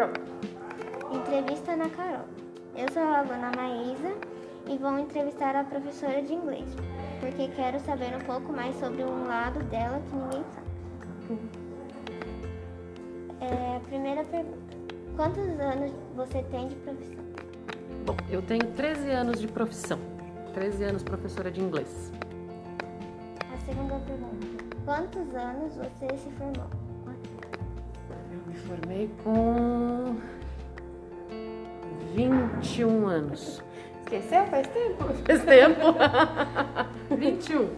Pronto. Entrevista na Carol. Eu sou a aluna Maísa e vou entrevistar a professora de inglês, porque quero saber um pouco mais sobre um lado dela que ninguém sabe. É, a primeira pergunta. Quantos anos você tem de profissão? Bom, eu tenho 13 anos de profissão. 13 anos professora de inglês. A segunda pergunta. Quantos anos você se formou? Formei com 21 anos. Esqueceu? Faz tempo. Faz tempo? 21.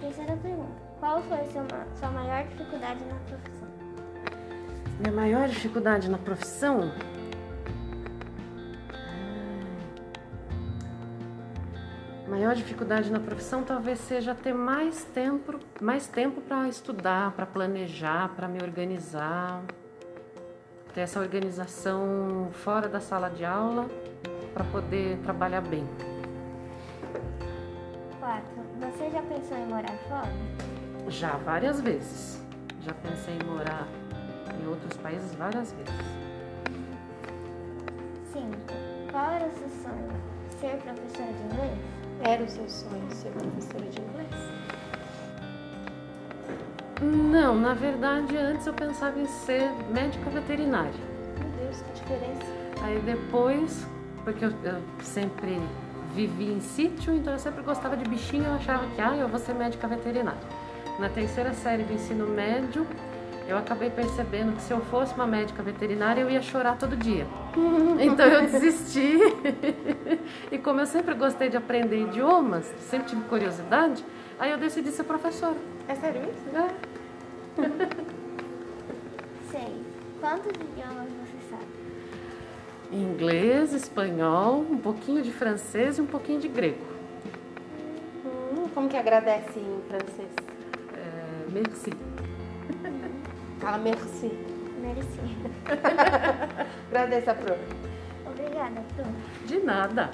Terceira pergunta. Qual foi a sua, ma- sua maior dificuldade na profissão? Minha maior dificuldade na profissão? A maior dificuldade na profissão talvez seja ter mais tempo, mais tempo para estudar, para planejar, para me organizar, ter essa organização fora da sala de aula para poder trabalhar bem. Quatro. Você já pensou em morar fora? Já várias vezes. Já pensei em morar em outros países várias vezes. Cinco. Qual era o seu sonho? Ser professora de inglês? Era o seu sonho ser professora de inglês? Não, na verdade, antes eu pensava em ser médica veterinária. Meu Deus, que diferença. Aí depois, porque eu, eu sempre vivi em sítio, então eu sempre gostava de bichinho, eu achava que ah, eu vou ser médica veterinária. Na terceira série do ensino médio, eu acabei percebendo que se eu fosse uma médica veterinária, eu ia chorar todo dia. Então eu desisti. E como eu sempre gostei de aprender idiomas, sempre tive curiosidade, aí eu decidi ser professora. É sério isso? É. Seis. Quantos idiomas você sabe? Inglês, espanhol, um pouquinho de francês e um pouquinho de grego. Hum, como que agradece em francês? É, merci. Fala merci. Mereci. Agradeça, Pro. Obrigada, Pro. De nada.